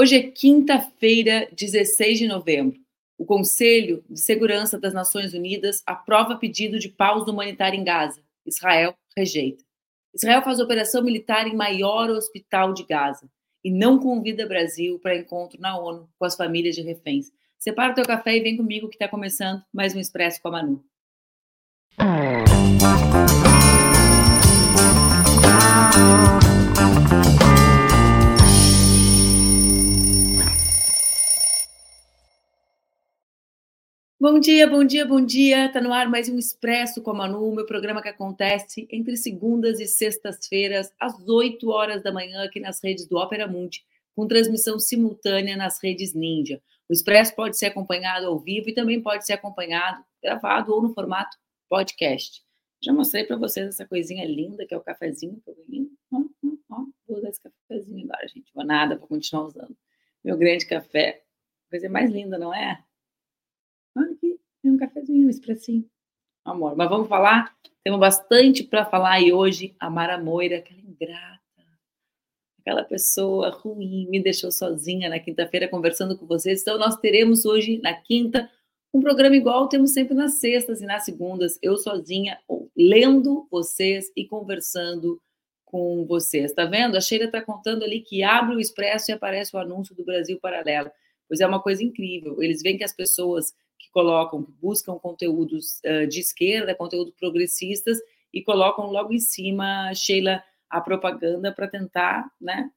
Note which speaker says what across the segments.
Speaker 1: Hoje é quinta-feira, 16 de novembro. O Conselho de Segurança das Nações Unidas aprova pedido de pausa humanitária em Gaza. Israel rejeita. Israel faz operação militar em maior hospital de Gaza e não convida Brasil para encontro na ONU com as famílias de reféns. Separa o teu café e vem comigo que está começando mais um Expresso com a Manu. Bom dia, bom dia, bom dia. Está no ar mais um Expresso com a Manu, meu programa que acontece entre segundas e sextas-feiras, às 8 horas da manhã, aqui nas redes do Opera Mundi, com transmissão simultânea nas redes Ninja. O Expresso pode ser acompanhado ao vivo e também pode ser acompanhado, gravado ou no formato podcast. Já mostrei para vocês essa coisinha linda que é o cafezinho que eu ganhei. Vou usar esse cafezinho agora, gente. Vou nada, vou continuar usando. Meu grande café. Coisa mais linda, não é? Olha aqui, tem um cafezinho, um expressinho. Amor, mas vamos falar? Temos bastante para falar aí hoje. A Mara Moira, aquela ingrata, aquela pessoa ruim, me deixou sozinha na quinta-feira conversando com vocês. Então, nós teremos hoje, na quinta, um programa igual temos sempre nas sextas e nas segundas, eu sozinha, lendo vocês e conversando com vocês. Tá vendo? A Sheila está contando ali que abre o Expresso e aparece o anúncio do Brasil Paralelo. Pois é uma coisa incrível. Eles veem que as pessoas colocam, que buscam conteúdos uh, de esquerda, conteúdos progressistas, e colocam logo em cima, Sheila, a propaganda para tentar né,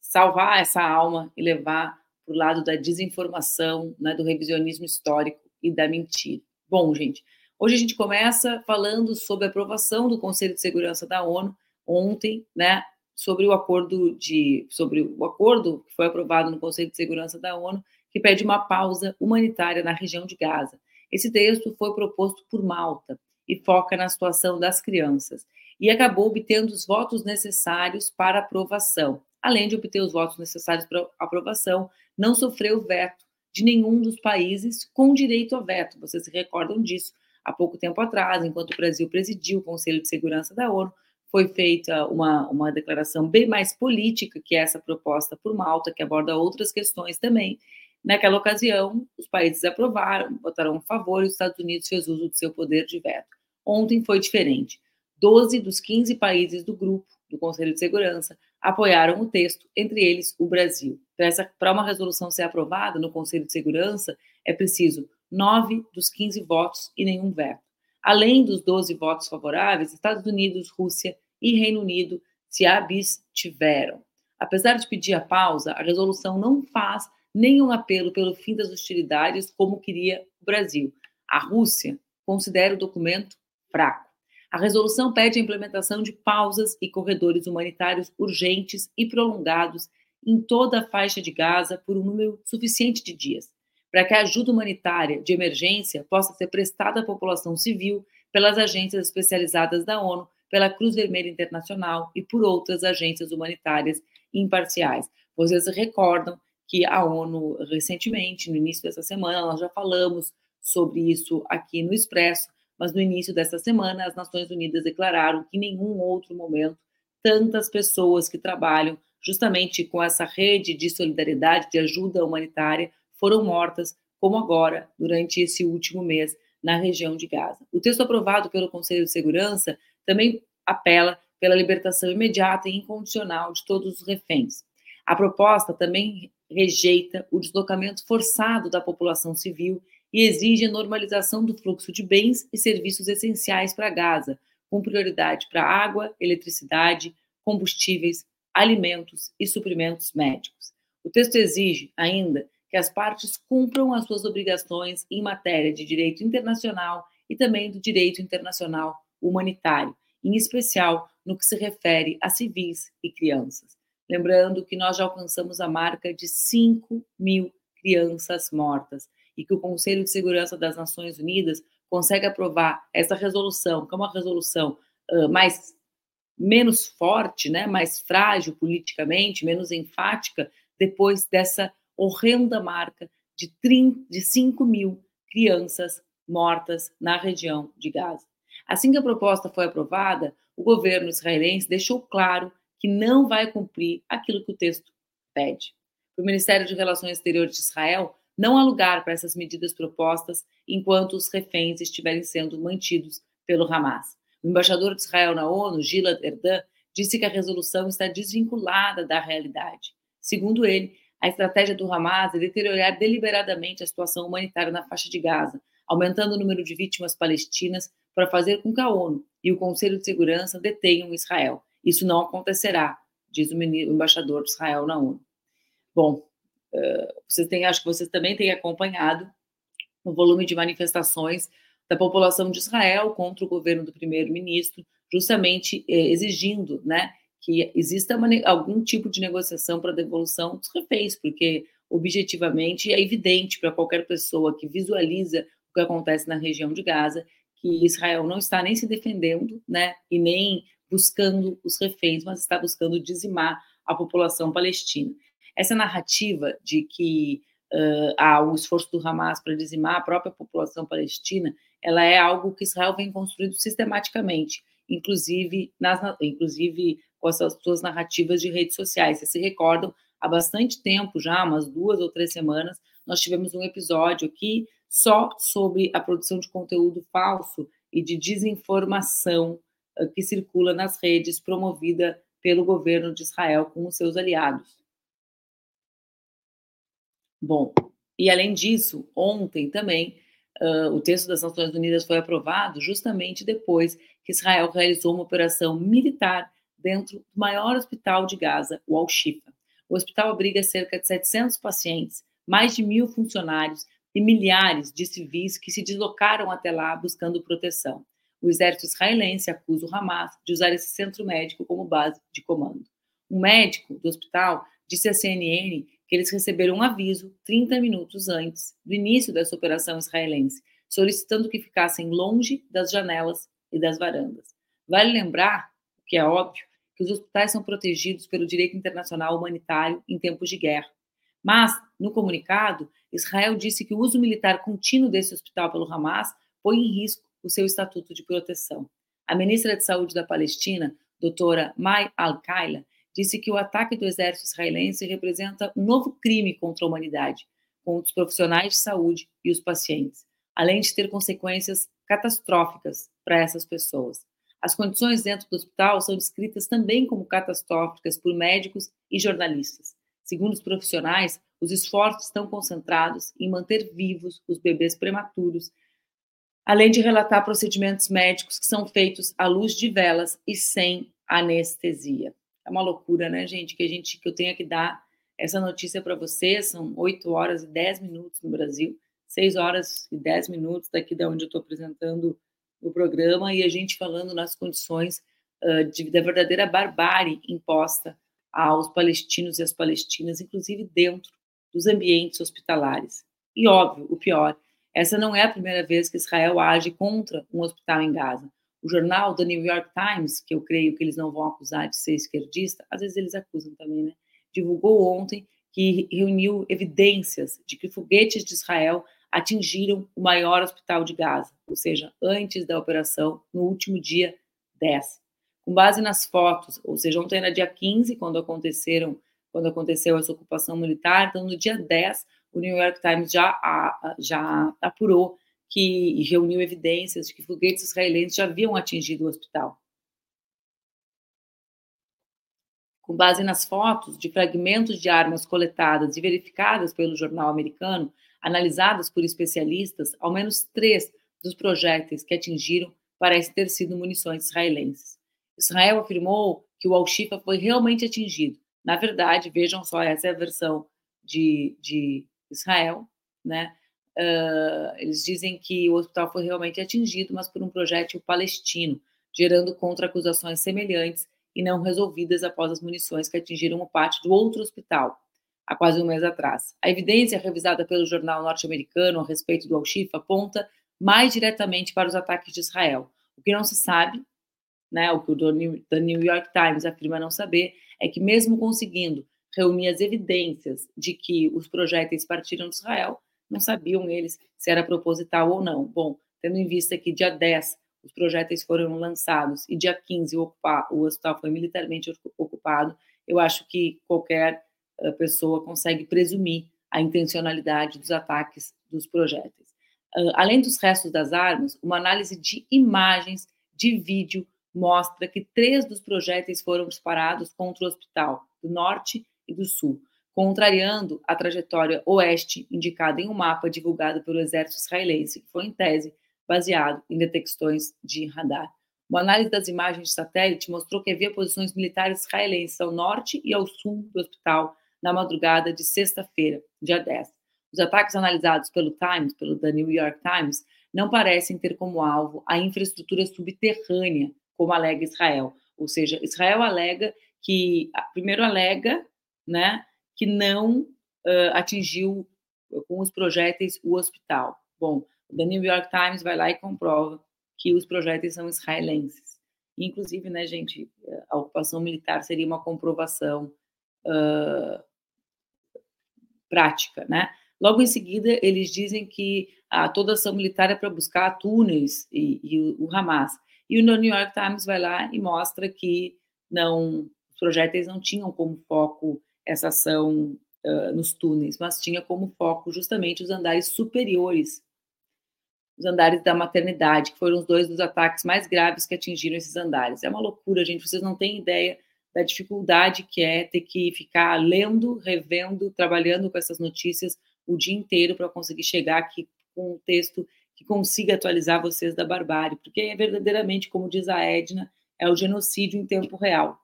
Speaker 1: salvar essa alma e levar para o lado da desinformação, né, do revisionismo histórico e da mentira. Bom, gente, hoje a gente começa falando sobre a aprovação do Conselho de Segurança da ONU ontem, né, sobre o acordo de sobre o acordo que foi aprovado no Conselho de Segurança da ONU que pede uma pausa humanitária na região de Gaza. Esse texto foi proposto por Malta e foca na situação das crianças e acabou obtendo os votos necessários para aprovação. Além de obter os votos necessários para aprovação, não sofreu veto de nenhum dos países com direito a veto. Vocês se recordam disso? Há pouco tempo atrás, enquanto o Brasil presidiu o Conselho de Segurança da ONU, foi feita uma, uma declaração bem mais política que essa proposta por Malta, que aborda outras questões também, Naquela ocasião, os países aprovaram, votaram a favor e os Estados Unidos fez uso do seu poder de veto. Ontem foi diferente. Doze dos 15 países do grupo do Conselho de Segurança apoiaram o texto, entre eles o Brasil. Para uma resolução ser aprovada no Conselho de Segurança, é preciso nove dos 15 votos e nenhum veto. Além dos 12 votos favoráveis, Estados Unidos, Rússia e Reino Unido se abstiveram. Apesar de pedir a pausa, a resolução não faz nenhum apelo pelo fim das hostilidades como queria o Brasil. A Rússia considera o documento fraco. A resolução pede a implementação de pausas e corredores humanitários urgentes e prolongados em toda a faixa de Gaza por um número suficiente de dias, para que a ajuda humanitária de emergência possa ser prestada à população civil pelas agências especializadas da ONU, pela Cruz Vermelha Internacional e por outras agências humanitárias imparciais. Vocês recordam que a ONU, recentemente, no início dessa semana, nós já falamos sobre isso aqui no Expresso, mas no início dessa semana, as Nações Unidas declararam que em nenhum outro momento tantas pessoas que trabalham justamente com essa rede de solidariedade, de ajuda humanitária, foram mortas, como agora, durante esse último mês, na região de Gaza. O texto aprovado pelo Conselho de Segurança também apela pela libertação imediata e incondicional de todos os reféns. A proposta também rejeita o deslocamento forçado da população civil e exige a normalização do fluxo de bens e serviços essenciais para Gaza, com prioridade para água, eletricidade, combustíveis, alimentos e suprimentos médicos. O texto exige ainda que as partes cumpram as suas obrigações em matéria de direito internacional e também do direito internacional humanitário, em especial no que se refere a civis e crianças. Lembrando que nós já alcançamos a marca de 5 mil crianças mortas e que o Conselho de Segurança das Nações Unidas consegue aprovar essa resolução, que é uma resolução uh, mais menos forte, né, mais frágil politicamente, menos enfática, depois dessa horrenda marca de, 30, de 5 mil crianças mortas na região de Gaza. Assim que a proposta foi aprovada, o governo israelense deixou claro que não vai cumprir aquilo que o texto pede. O Ministério de Relações Exteriores de Israel, não há lugar para essas medidas propostas enquanto os reféns estiverem sendo mantidos pelo Hamas. O embaixador de Israel na ONU, Gilad Erdan, disse que a resolução está desvinculada da realidade. Segundo ele, a estratégia do Hamas é deteriorar deliberadamente a situação humanitária na faixa de Gaza, aumentando o número de vítimas palestinas para fazer com que a ONU e o Conselho de Segurança detenham Israel. Isso não acontecerá, diz o embaixador de Israel na ONU. Bom, vocês têm, acho que vocês também têm acompanhado o volume de manifestações da população de Israel contra o governo do primeiro-ministro, justamente eh, exigindo, né, que exista uma, algum tipo de negociação para a devolução dos reféns, porque objetivamente é evidente para qualquer pessoa que visualiza o que acontece na região de Gaza que Israel não está nem se defendendo, né, e nem buscando os reféns, mas está buscando dizimar a população palestina. Essa narrativa de que uh, há um esforço do Hamas para dizimar a própria população palestina, ela é algo que Israel vem construindo sistematicamente, inclusive, nas, inclusive com essas suas narrativas de redes sociais. Vocês se recordam, há bastante tempo já, umas duas ou três semanas, nós tivemos um episódio aqui só sobre a produção de conteúdo falso e de desinformação que circula nas redes, promovida pelo governo de Israel com os seus aliados. Bom, e além disso, ontem também uh, o texto das Nações Unidas foi aprovado justamente depois que Israel realizou uma operação militar dentro do maior hospital de Gaza, o Al-Shifa. O hospital abriga cerca de 700 pacientes, mais de mil funcionários e milhares de civis que se deslocaram até lá buscando proteção. O exército israelense acusa o Hamas de usar esse centro médico como base de comando. Um médico do hospital disse à CNN que eles receberam um aviso 30 minutos antes do início dessa operação israelense, solicitando que ficassem longe das janelas e das varandas. Vale lembrar, o que é óbvio, que os hospitais são protegidos pelo direito internacional humanitário em tempos de guerra. Mas, no comunicado, Israel disse que o uso militar contínuo desse hospital pelo Hamas põe em risco o seu estatuto de proteção. A ministra de Saúde da Palestina, doutora Mai Al-Kaila, disse que o ataque do exército israelense representa um novo crime contra a humanidade, contra os profissionais de saúde e os pacientes, além de ter consequências catastróficas para essas pessoas. As condições dentro do hospital são descritas também como catastróficas por médicos e jornalistas. Segundo os profissionais, os esforços estão concentrados em manter vivos os bebês prematuros, além de relatar procedimentos médicos que são feitos à luz de velas e sem anestesia. É uma loucura, né, gente? Que a gente que eu tenha que dar essa notícia para vocês. São 8 horas e 10 minutos no Brasil, 6 horas e 10 minutos daqui da onde eu estou apresentando o programa e a gente falando nas condições uh, de, da verdadeira barbárie imposta aos palestinos e às palestinas, inclusive dentro dos ambientes hospitalares. E óbvio, o pior, essa não é a primeira vez que Israel age contra um hospital em Gaza. O jornal The New York Times, que eu creio que eles não vão acusar de ser esquerdista, às vezes eles acusam também, né? Divulgou ontem que reuniu evidências de que foguetes de Israel atingiram o maior hospital de Gaza, ou seja, antes da operação, no último dia 10. Com base nas fotos, ou seja, ontem era dia 15, quando aconteceram, quando aconteceu essa ocupação militar, então no dia 10, o New York Times já, já apurou que reuniu evidências de que foguetes israelenses já haviam atingido o hospital. Com base nas fotos de fragmentos de armas coletadas e verificadas pelo jornal americano, analisadas por especialistas, ao menos três dos projéteis que atingiram parecem ter sido munições israelenses. Israel afirmou que o Al-Shifa foi realmente atingido. Na verdade, vejam só, essa é a versão de, de Israel, né? Uh, eles dizem que o hospital foi realmente atingido, mas por um projétil palestino, gerando contra-acusações semelhantes e não resolvidas após as munições que atingiram o pátio do outro hospital, há quase um mês atrás. A evidência revisada pelo jornal norte-americano a respeito do Al-Shifa aponta mais diretamente para os ataques de Israel. O que não se sabe, né, o que o The New York Times afirma não saber, é que mesmo conseguindo reunir as evidências de que os projéteis partiram de Israel, não sabiam eles se era proposital ou não. Bom, tendo em vista que dia 10 os projéteis foram lançados e dia 15 o, o hospital foi militarmente ocupado, eu acho que qualquer pessoa consegue presumir a intencionalidade dos ataques dos projéteis. Além dos restos das armas, uma análise de imagens de vídeo mostra que três dos projéteis foram disparados contra o hospital do norte e do sul, contrariando a trajetória oeste indicada em um mapa divulgado pelo exército israelense, que foi, em tese, baseado em detecções de radar. Uma análise das imagens de satélite mostrou que havia posições militares israelenses ao norte e ao sul do hospital na madrugada de sexta-feira, dia 10. Os ataques analisados pelo Times, pelo The New York Times, não parecem ter como alvo a infraestrutura subterrânea, como alega Israel. Ou seja, Israel alega que, primeiro alega, né, que não uh, atingiu com os projéteis o hospital. Bom, o The New York Times vai lá e comprova que os projéteis são israelenses. Inclusive, né, gente, a ocupação militar seria uma comprovação uh, prática, né? Logo em seguida, eles dizem que a toda ação militar é para buscar túneis e, e o, o Hamas. E o New York Times vai lá e mostra que não, os projéteis não tinham como foco essa ação uh, nos túneis, mas tinha como foco justamente os andares superiores, os andares da maternidade, que foram os dois dos ataques mais graves que atingiram esses andares. É uma loucura, gente, vocês não têm ideia da dificuldade que é ter que ficar lendo, revendo, trabalhando com essas notícias o dia inteiro para conseguir chegar aqui com um texto que consiga atualizar vocês da barbárie, porque é verdadeiramente, como diz a Edna, é o genocídio em tempo real.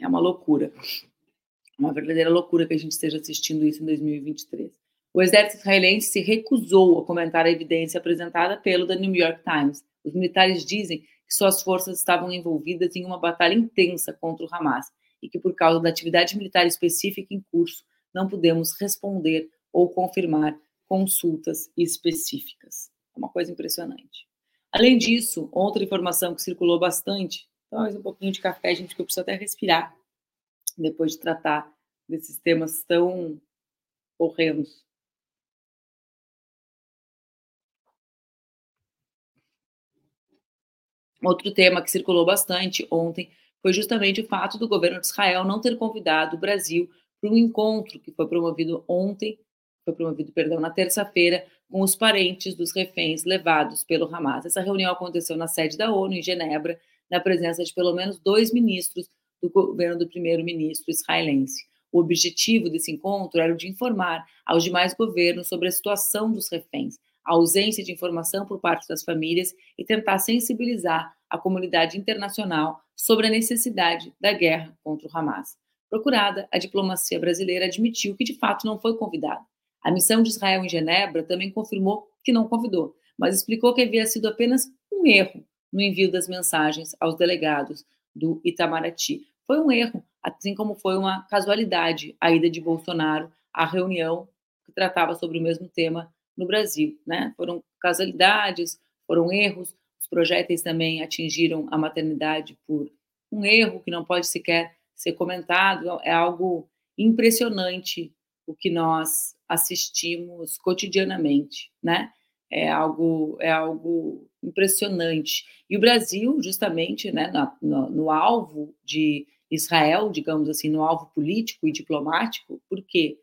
Speaker 1: É uma loucura. Uma verdadeira loucura que a gente esteja assistindo isso em 2023. O exército israelense se recusou a comentar a evidência apresentada pelo The New York Times. Os militares dizem que suas forças estavam envolvidas em uma batalha intensa contra o Hamas e que, por causa da atividade militar específica em curso, não podemos responder ou confirmar consultas específicas. É uma coisa impressionante. Além disso, outra informação que circulou bastante, talvez um pouquinho de café, gente, que eu preciso até respirar depois de tratar desses temas tão horrendos. Outro tema que circulou bastante ontem foi justamente o fato do governo de Israel não ter convidado o Brasil para um encontro que foi promovido ontem, foi promovido, perdão, na terça-feira, com os parentes dos reféns levados pelo Hamas. Essa reunião aconteceu na sede da ONU, em Genebra, na presença de pelo menos dois ministros do governo do primeiro-ministro israelense. O objetivo desse encontro era o de informar aos demais governos sobre a situação dos reféns, a ausência de informação por parte das famílias e tentar sensibilizar a comunidade internacional sobre a necessidade da guerra contra o Hamas. Procurada, a diplomacia brasileira admitiu que de fato não foi convidada. A missão de Israel em Genebra também confirmou que não convidou, mas explicou que havia sido apenas um erro no envio das mensagens aos delegados do Itamaraty. Foi um erro, assim como foi uma casualidade a ida de Bolsonaro à reunião que tratava sobre o mesmo tema no Brasil. Né? Foram casualidades, foram erros, os projéteis também atingiram a maternidade por um erro que não pode sequer ser comentado, é algo impressionante o que nós assistimos cotidianamente, né? É algo, é algo impressionante. E o Brasil, justamente, né, no, no alvo de Israel, digamos assim, no alvo político e diplomático, por quê?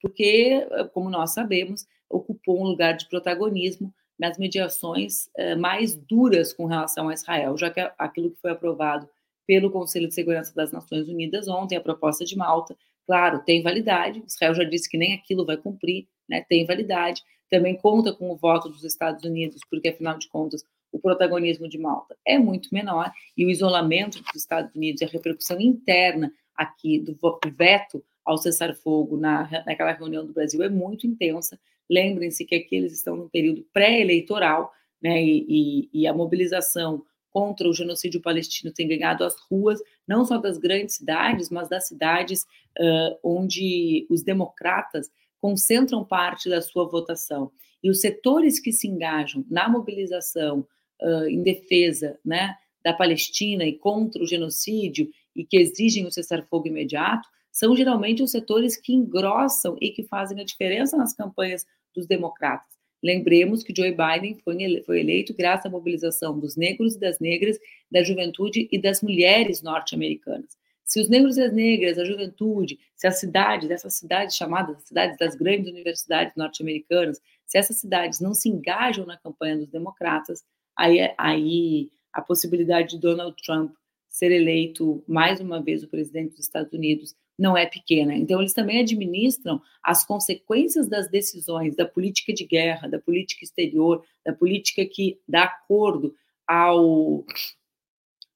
Speaker 1: Porque, como nós sabemos, ocupou um lugar de protagonismo nas mediações eh, mais duras com relação a Israel, já que aquilo que foi aprovado pelo Conselho de Segurança das Nações Unidas ontem, a proposta de Malta, claro, tem validade, Israel já disse que nem aquilo vai cumprir, né, tem validade, também conta com o voto dos Estados Unidos, porque afinal de contas o protagonismo de Malta é muito menor e o isolamento dos Estados Unidos e a repercussão interna aqui do veto ao cessar-fogo na, naquela reunião do Brasil é muito intensa. Lembrem-se que aqui eles estão num período pré-eleitoral, né, e, e, e, a mobilização contra o genocídio palestino tem ganhado as ruas, não só das grandes cidades, mas das cidades uh, onde os democratas concentram parte da sua votação. E os setores que se engajam na mobilização uh, em defesa né, da Palestina e contra o genocídio e que exigem o cessar-fogo imediato são geralmente os setores que engrossam e que fazem a diferença nas campanhas dos democratas. Lembremos que Joe Biden foi eleito graças à mobilização dos negros e das negras, da juventude e das mulheres norte-americanas. Se os negros e as negras, a juventude, se as cidades, essas cidades chamadas cidades das grandes universidades norte-americanas, se essas cidades não se engajam na campanha dos democratas, aí, aí a possibilidade de Donald Trump ser eleito mais uma vez o presidente dos Estados Unidos não é pequena. Então, eles também administram as consequências das decisões da política de guerra, da política exterior, da política que dá acordo ao,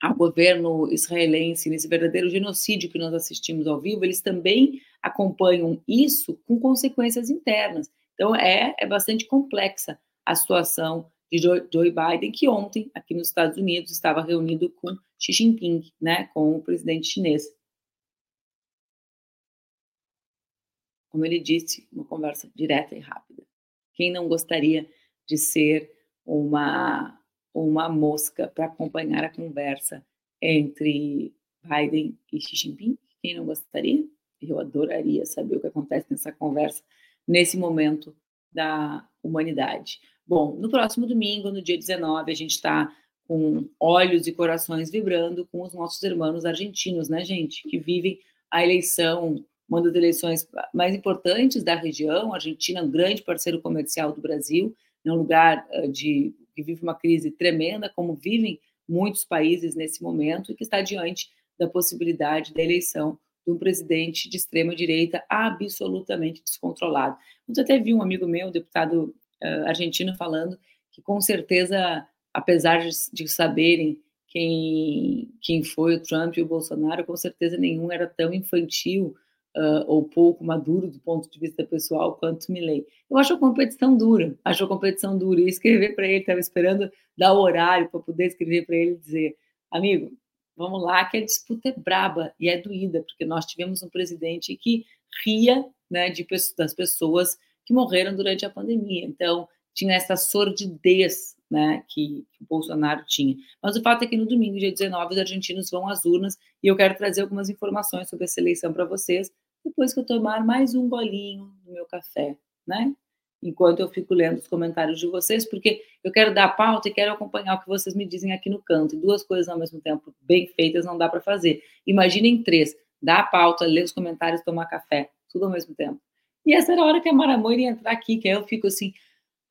Speaker 1: ao governo israelense, nesse verdadeiro genocídio que nós assistimos ao vivo, eles também acompanham isso com consequências internas. Então, é, é bastante complexa a situação de Joe Biden, que ontem, aqui nos Estados Unidos, estava reunido com Xi Jinping, né, com o presidente chinês. Como ele disse, uma conversa direta e rápida. Quem não gostaria de ser uma, uma mosca para acompanhar a conversa entre Biden e Xi Jinping? Quem não gostaria? Eu adoraria saber o que acontece nessa conversa nesse momento da humanidade. Bom, no próximo domingo, no dia 19, a gente está com olhos e corações vibrando com os nossos irmãos argentinos, né, gente, que vivem a eleição, uma das eleições mais importantes da região. A Argentina é um grande parceiro comercial do Brasil, é um lugar de que vive uma crise tremenda, como vivem muitos países nesse momento, e que está diante da possibilidade da eleição de um presidente de extrema direita absolutamente descontrolado. Eu até vi um amigo meu, um deputado uh, argentino, falando que com certeza, apesar de, de, saberem quem, quem foi o Trump e o Bolsonaro, com certeza nenhum era tão infantil uh, ou pouco maduro do ponto de vista pessoal quanto Milley. Eu acho a competição dura, acho a competição dura. E escrever para ele, estava esperando dar o horário para poder escrever para ele dizer, amigo, vamos lá, que a disputa é braba e é doída, porque nós tivemos um presidente que ria né, de, das pessoas que morreram durante a pandemia. Então, tinha essa sordidez né, que, que, o Bolsonaro tinha. Mas o fato é que no domingo, dia 19, os argentinos vão às urnas e eu quero trazer algumas informações sobre essa eleição para vocês, depois que eu tomar mais um golinho do meu café, né? enquanto eu fico lendo os comentários de vocês, porque eu quero dar pauta e quero acompanhar o que vocês me dizem aqui no canto. E duas coisas ao mesmo tempo bem feitas não dá para fazer. Imaginem três: dar a pauta, ler os comentários, tomar café, tudo ao mesmo tempo. E essa era a hora que a Maramã ia entrar aqui, que aí eu fico assim,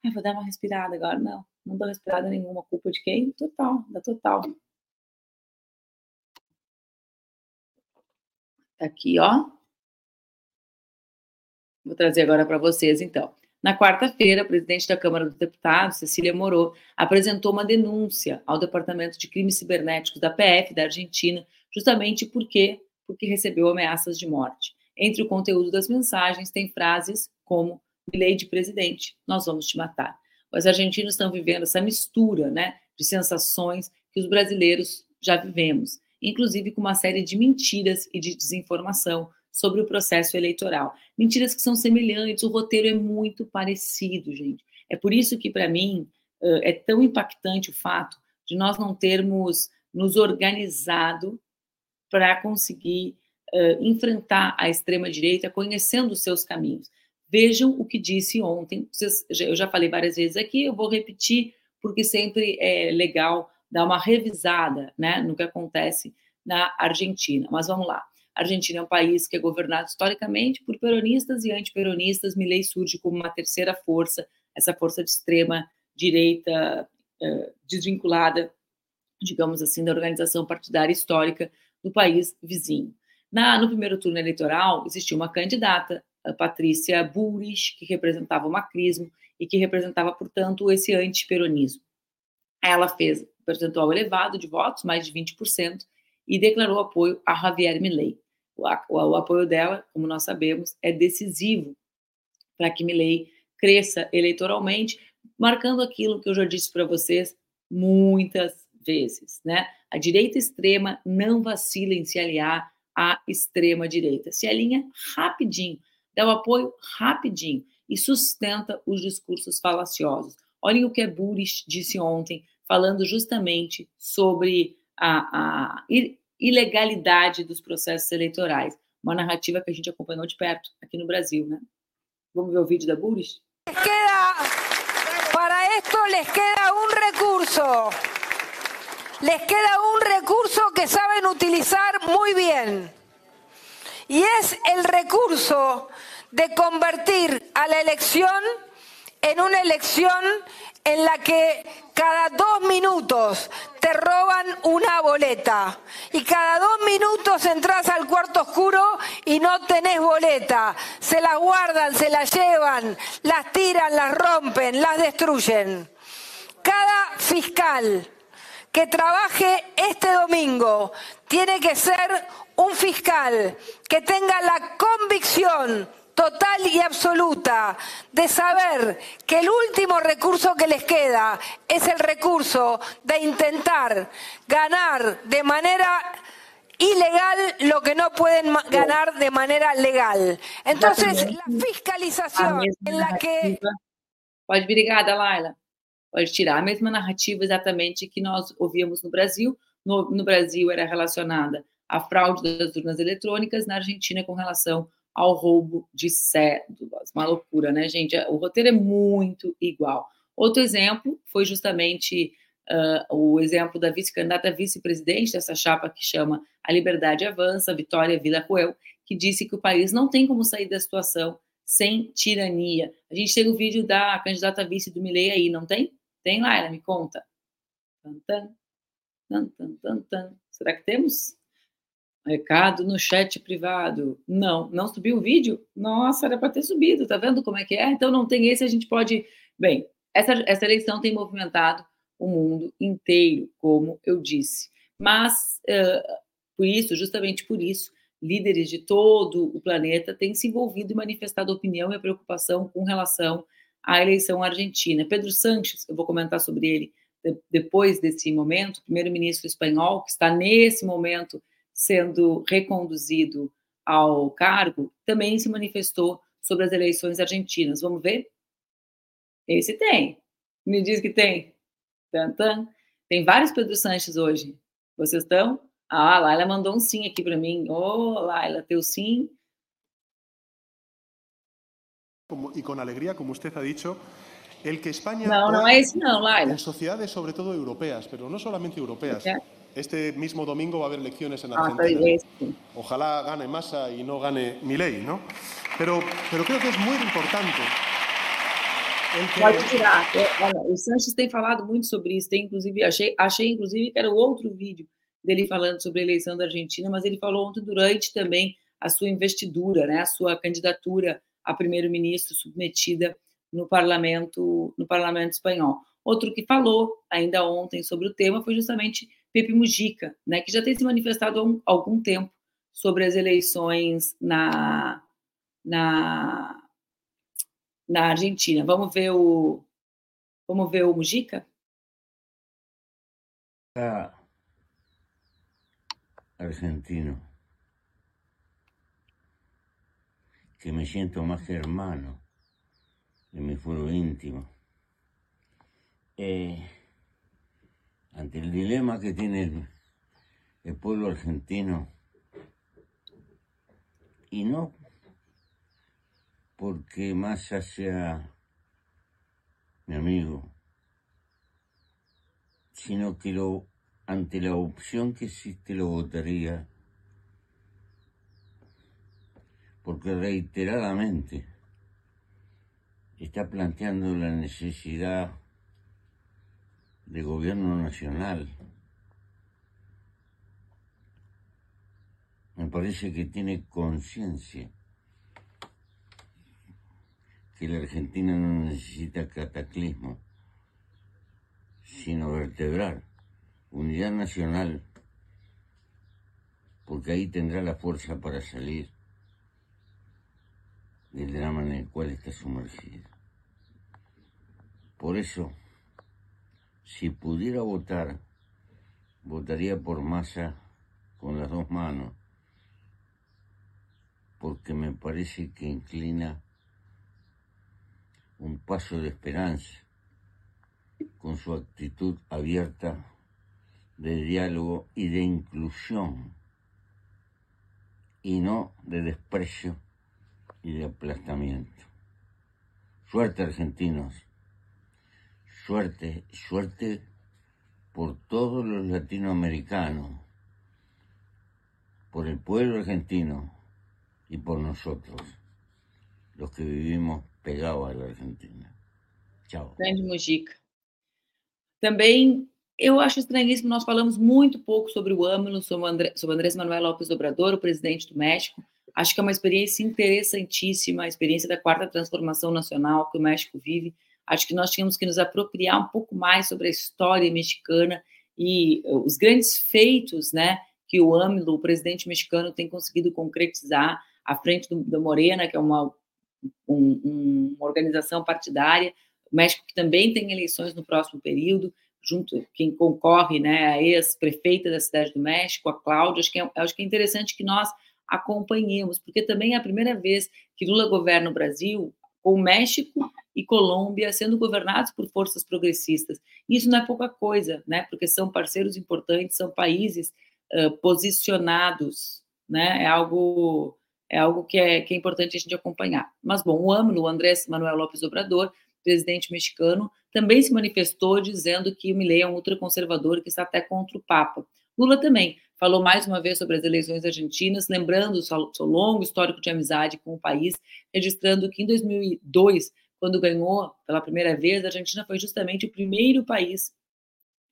Speaker 1: ah, vou dar uma respirada agora. Não, não dou respirada nenhuma. Culpa de quem? Total, da total. Tá aqui, ó. Vou trazer agora para vocês, então. Na quarta-feira, a presidente da Câmara dos Deputados, Cecília Moro, apresentou uma denúncia ao Departamento de Crimes Cibernéticos da PF da Argentina, justamente porque, porque recebeu ameaças de morte. Entre o conteúdo das mensagens tem frases como lei de presidente, nós vamos te matar. Os argentinos estão vivendo essa mistura né, de sensações que os brasileiros já vivemos, inclusive com uma série de mentiras e de desinformação sobre o processo eleitoral. Mentiras que são semelhantes, o roteiro é muito parecido, gente. É por isso que, para mim, é tão impactante o fato de nós não termos nos organizado para conseguir uh, enfrentar a extrema-direita, conhecendo os seus caminhos. Vejam o que disse ontem, eu já falei várias vezes aqui, eu vou repetir, porque sempre é legal dar uma revisada né, no que acontece na Argentina. Mas vamos lá. A Argentina é um país que é governado historicamente por peronistas e antiperonistas. Milei surge como uma terceira força, essa força de extrema direita eh, desvinculada, digamos assim, da organização partidária histórica do país vizinho. Na, no primeiro turno eleitoral, existia uma candidata, a Patrícia Burris, que representava o macrismo e que representava, portanto, esse antiperonismo. Ela fez um percentual elevado de votos, mais de 20%, e declarou apoio a Javier Milei o, o, apoio dela, como nós sabemos, é decisivo para que Milley cresça eleitoralmente, marcando aquilo que eu já disse para vocês muitas vezes, né? A direita extrema não vacila em se aliar à extrema direita. Se alinha rapidinho, dá o apoio rapidinho e sustenta os discursos falaciosos. Olhem o que a Buris disse ontem, falando justamente sobre a, a ilegalidade dos processos eleitorais. Uma narrativa que a gente acompanhou de perto aqui no Brasil, né? Vamos ver o vídeo da Buris?
Speaker 2: Queda les queda un recurso. Les queda un recurso que saben utilizar muy bien. Y es el recurso de convertir a la elección en una elección en la que cada dos minutos te roban una boleta y cada dos minutos entras al cuarto oscuro y no tenés boleta. Se las guardan, se las llevan, las tiran, las rompen, las destruyen. Cada fiscal que trabaje este domingo tiene que ser un fiscal que tenga la convicción total y absoluta de saber que el último recurso que les queda es el recurso de intentar ganar de manera ilegal lo que no pueden ganar de manera legal. Entonces, la fiscalización en la que...
Speaker 1: Pode, obrigada, Laila. Pode tirar a mesma narrativa exatamente que nós ouvíamos no Brasil. No, no Brasil era relacionada à fraude das urnas eletrônicas, na Argentina com relação ao roubo de cédulas. Uma loucura, né, gente? O roteiro é muito igual. Outro exemplo foi justamente uh, o exemplo da vice-candidata vice-presidente dessa chapa que chama A Liberdade Avança, Vitória Vila Coel, que disse que o país não tem como sair da situação sem tirania. A gente tem o vídeo da candidata vice do Milei aí, não tem? Tem, Laila? Me conta. Será que temos? Recado no chat privado. Não, não subiu o vídeo? Nossa, era para ter subido, tá vendo como é que é? Então não tem esse, a gente pode. Bem, essa, essa eleição tem movimentado o mundo inteiro, como eu disse. Mas, uh, por isso, justamente por isso, líderes de todo o planeta têm se envolvido e manifestado opinião e preocupação com relação à eleição argentina. Pedro Sanches, eu vou comentar sobre ele depois desse momento, primeiro-ministro espanhol, que está nesse momento sendo reconduzido ao cargo, também se manifestou sobre as eleições argentinas. Vamos ver? Esse tem. Me diz que tem. Tantan. Tem vários Pedro Sanches hoje. Vocês estão? Ah, a Laila mandou um sim aqui para mim. Ô, oh, Laila, teu sim.
Speaker 3: Como, y con alegría, como usted ha dicho, el que España.
Speaker 1: No, no es ese, no, Laila.
Speaker 3: Sociedades, sobre todo europeas, pero no solamente europeas. Okay. Este mismo domingo va a haber elecciones en ah, Argentina. Ojalá gane Massa y no gane Milei, ¿no? Pero, pero creo que es muy importante.
Speaker 1: Que... Pode tirar. Olha, o Sanches tem falado muito sobre isso. Tem, inclusive, achei, achei inclusive que era outro vídeo dele falando sobre a eleição da Argentina, mas ele falou ontem durante também a sua investidura, né, a sua candidatura a primeiro-ministro submetida no parlamento, no parlamento espanhol. Outro que falou ainda ontem sobre o tema foi justamente Pepe Mujica, né, que já tem se manifestado há um, algum tempo sobre as eleições na, na, na Argentina. Vamos ver o vamos ver o Mujica?
Speaker 4: Ah, argentino, que me siento más hermano de mi fuero íntimo. Eh, ante el dilema que tiene el, pueblo argentino, y no porque más sea mi amigo, sino que lo, ante la opción que existe lo votaría, porque reiteradamente está planteando la necesidad de gobierno nacional. Me parece que tiene conciencia que la Argentina no necesita cataclismo, sino vertebrar unidad nacional, porque ahí tendrá la fuerza para salir del drama en el cual está sumergida. Por eso, si pudiera votar, votaría por Massa con las dos manos, porque me parece que inclina un paso de esperanza con su actitud abierta de diálogo y de inclusión y no de desprecio y de aplastamiento. Suerte argentinos suerte, suerte por todos los latinoamericanos, por el pueblo argentino y por nosotros, los que vivimos pegados a la Argentina. Tchau.
Speaker 1: Grande Mujica. Também eu acho estranhíssimo, nós falamos muito pouco sobre o AMLO, sobre, André, sobre Andrés Manuel López Obrador, o presidente do México. Acho que é uma experiência interessantíssima, a experiência da quarta transformação nacional que o México vive. Acho que nós tínhamos que nos apropriar um pouco mais sobre a história mexicana e os grandes feitos, né, que o AMLO, o presidente mexicano, tem conseguido concretizar à frente do, da Morena, que é uma, um, uma organização partidária, o México que também tem eleições no próximo período, junto quem concorre, né, a ex-prefeita da cidade do México, a Cláudia, acho que, é, acho que é interessante que nós acompanhemos, porque também é a primeira vez que Lula governa o Brasil com o México e Colômbia sendo governados por forças progressistas. Isso não é pouca coisa, né? Porque são parceiros importantes, são países uh, posicionados, né? É algo é algo que é, que é importante a gente acompanhar. Mas bom, o AMLO, o Andrés Manuel López Obrador, presidente mexicano, também se manifestou dizendo que o Milei é um ultraconservador que está até contra o Papa. Lula também falou mais uma vez sobre as eleições argentinas, lembrando seu, seu longo histórico de amizade com o país, registrando que em 2002, quando ganhou pela primeira vez, a Argentina foi justamente o primeiro país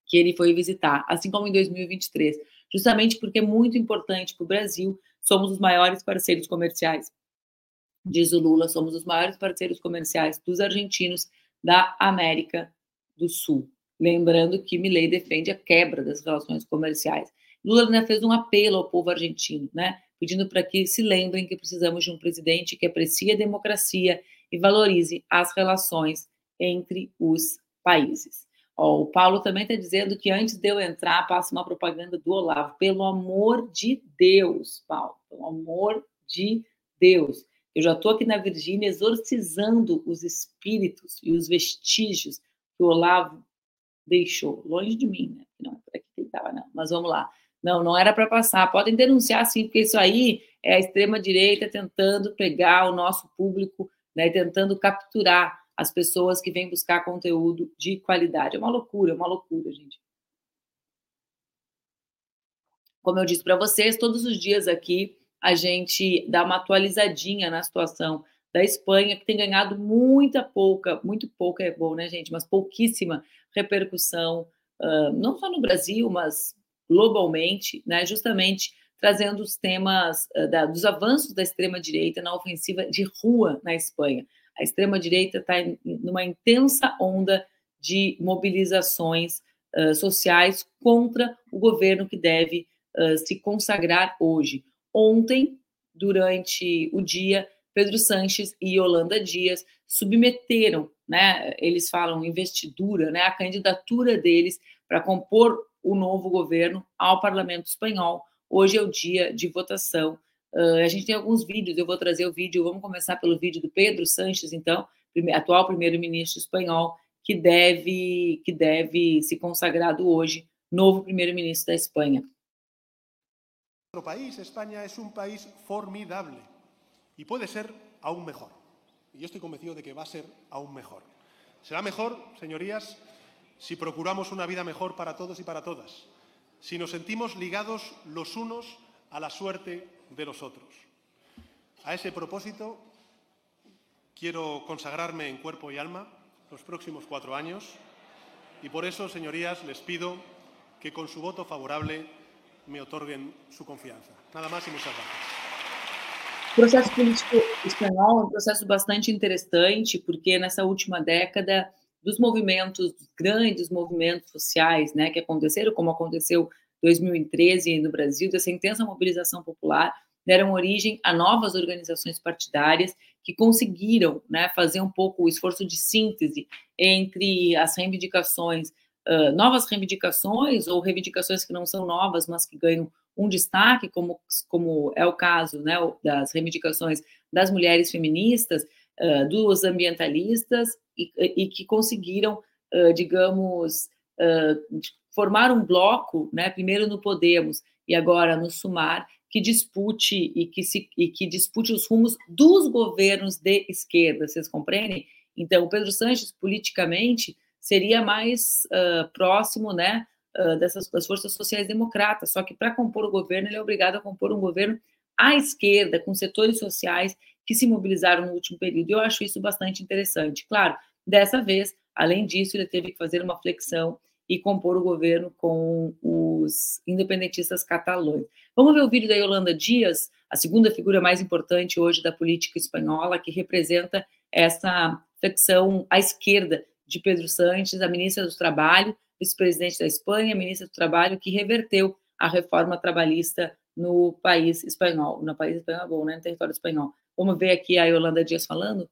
Speaker 1: que ele foi visitar, assim como em 2023, justamente porque é muito importante para o Brasil, somos os maiores parceiros comerciais, diz o Lula, somos os maiores parceiros comerciais dos argentinos da América do Sul. Lembrando que Milei defende a quebra das relações comerciais. Lula né, fez um apelo ao povo argentino, né, pedindo para que se lembrem que precisamos de um presidente que aprecie a democracia e valorize as relações entre os países. Ó, o Paulo também está dizendo que antes de eu entrar, passa uma propaganda do Olavo. Pelo amor de Deus, Paulo, pelo amor de Deus. Eu já estou aqui na Virgínia exorcizando os espíritos e os vestígios que o Olavo deixou. Longe de mim, né? Não por aqui que ele estava, não. Mas vamos lá. Não, não era para passar. Podem denunciar sim, porque isso aí é a extrema-direita tentando pegar o nosso público, né, tentando capturar as pessoas que vêm buscar conteúdo de qualidade. É uma loucura, é uma loucura, gente. Como eu disse para vocês, todos os dias aqui a gente dá uma atualizadinha na situação da Espanha, que tem ganhado muita pouca, muito pouca é bom, né, gente? Mas pouquíssima repercussão, uh, não só no Brasil, mas globalmente, né, justamente trazendo os temas uh, da, dos avanços da extrema-direita na ofensiva de rua na Espanha. A extrema-direita está numa intensa onda de mobilizações uh, sociais contra o governo que deve uh, se consagrar hoje. Ontem, durante o dia, Pedro Sanches e Yolanda Dias submeteram, né, eles falam investidura, né, a candidatura deles para compor o novo governo ao Parlamento Espanhol. Hoje é o dia de votação. Uh, a gente tem alguns vídeos, eu vou trazer o vídeo, vamos começar pelo vídeo do Pedro Sanches, então, atual primeiro-ministro espanhol, que deve, que deve se consagrado hoje novo primeiro-ministro da Espanha.
Speaker 3: Nuestro país, España, es un país formidable y puede ser aún mejor. Y yo estoy convencido de que va a ser aún mejor. Será mejor, señorías, si procuramos una vida mejor para todos y para todas, si nos sentimos ligados los unos a la suerte de los otros. A ese propósito, quiero consagrarme en cuerpo y alma los próximos cuatro años y por eso, señorías, les pido que con su voto favorable me otorguen su confianza. Nada más y muchas gracias.
Speaker 1: O processo político espanhol é um processo bastante interessante, porque nessa última década dos movimentos, dos grandes movimentos sociais, né, que aconteceram, como aconteceu em 2013 no Brasil, dessa intensa mobilização popular, deram origem a novas organizações partidárias que conseguiram né, fazer um pouco o esforço de síntese entre as reivindicações, uh, novas reivindicações ou reivindicações que não são novas, mas que ganham um destaque, como, como é o caso né, das reivindicações das mulheres feministas, dos ambientalistas e, e que conseguiram, uh, digamos, uh, formar um bloco, né, primeiro no Podemos e agora no Sumar, que dispute e que, se, e que dispute os rumos dos governos de esquerda, vocês compreendem? Então, o Pedro Sanches, politicamente, seria mais uh, próximo, né, uh, dessas das forças sociais democratas. Só que para compor o governo, ele é obrigado a compor um governo à esquerda, com setores sociais que se mobilizaram no último período. Eu acho isso bastante interessante. Claro, dessa vez, além disso, ele teve que fazer uma flexão e compor o governo com os independentistas catalães. Vamos ver o vídeo da Yolanda Dias, a segunda figura mais importante hoje da política espanhola, que representa essa flexão à esquerda de Pedro Sánchez, a ministra do Trabalho, vice-presidente da Espanha, ministra do Trabalho, que reverteu a reforma trabalhista no país espanhol, no país espanhol, bom, né, no território espanhol. Vamos ver aqui a Yolanda Dias falando?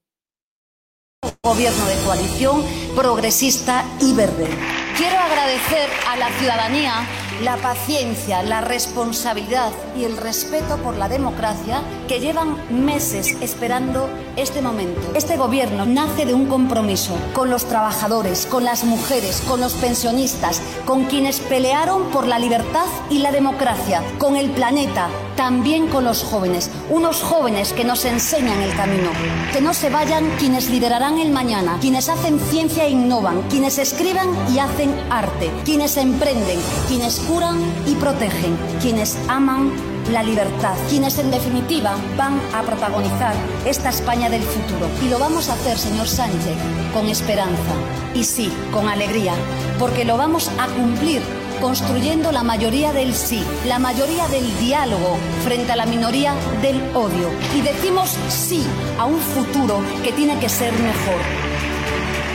Speaker 5: Gobierno de coalición progresista y verde. Quiero agradecer a la ciudadanía la paciencia, la responsabilidad y el respeto por la democracia que llevan meses esperando este momento. Este gobierno nace de un compromiso con los trabajadores, con las mujeres, con los pensionistas, con quienes pelearon por la libertad y la democracia, con el planeta, también con los jóvenes, unos jóvenes que nos enseñan el camino. Que no se vayan quienes liderarán el mañana, quienes hacen ciencia e innovan, quienes escriben y hacen arte, quienes emprenden, quienes curan y protegen, quienes aman la libertad, quienes en definitiva van a protagonizar esta España del futuro. Y lo vamos a hacer, señor Sánchez, con esperanza y sí, con alegría, porque lo vamos a cumplir construyendo la mayoría del sí, la mayoría del diálogo frente a la minoría del odio. Y decimos sí a un futuro que tiene que ser mejor.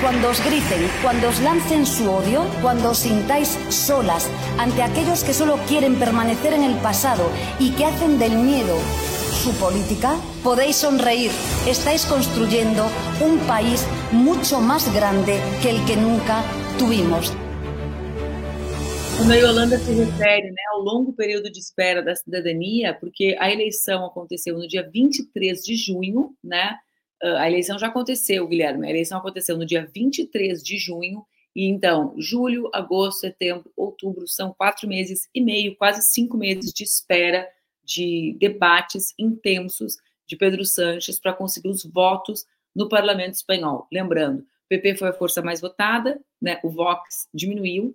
Speaker 5: Cuando os griten, cuando os lancen su odio, cuando os sintáis solas ante aquellos que solo quieren permanecer en el pasado y que hacen del miedo su política, podéis sonreír. Estáis construyendo un país mucho más grande que el que nunca tuvimos.
Speaker 1: Quando a Yolanda se refere né, ao longo período de espera da cidadania, porque a eleição aconteceu no dia 23 de junho, né? A eleição já aconteceu, Guilherme, a eleição aconteceu no dia 23 de junho, e então, julho, agosto, setembro, outubro, são quatro meses e meio, quase cinco meses de espera de debates intensos de Pedro Sanches para conseguir os votos no parlamento espanhol. Lembrando, o PP foi a força mais votada, né, o Vox diminuiu,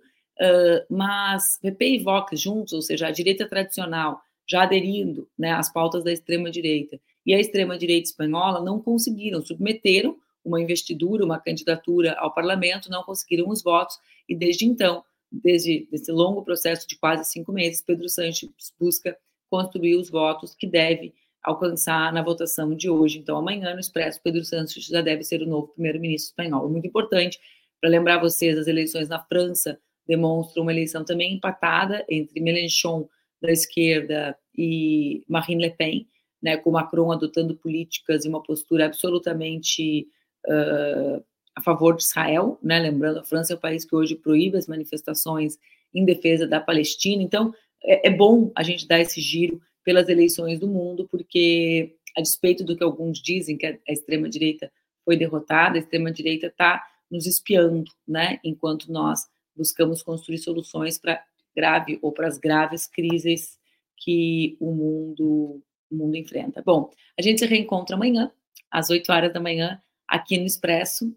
Speaker 1: mas PP e Vox juntos, ou seja, a direita tradicional já aderindo né, às pautas da extrema-direita e a extrema-direita espanhola não conseguiram, submeteram uma investidura, uma candidatura ao parlamento, não conseguiram os votos e desde então, desde esse longo processo de quase cinco meses, Pedro Sánchez busca construir os votos que deve alcançar na votação de hoje. Então, amanhã, no Expresso, Pedro Sánchez já deve ser o novo primeiro-ministro espanhol. Muito importante para lembrar vocês, as eleições na França demonstra uma eleição também empatada entre Mélenchon da esquerda e Marine Le Pen, né, com Macron adotando políticas e uma postura absolutamente uh, a favor de Israel, né, lembrando, a França é o país que hoje proíbe as manifestações em defesa da Palestina, então é, é bom a gente dar esse giro pelas eleições do mundo, porque a despeito do que alguns dizem que a extrema-direita foi derrotada, a extrema-direita está nos espiando, né, enquanto nós buscamos construir soluções para grave ou para as graves crises que o mundo, o mundo enfrenta. Bom, a gente se reencontra amanhã, às 8 horas da manhã, aqui no Expresso.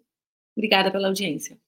Speaker 1: Obrigada pela audiência.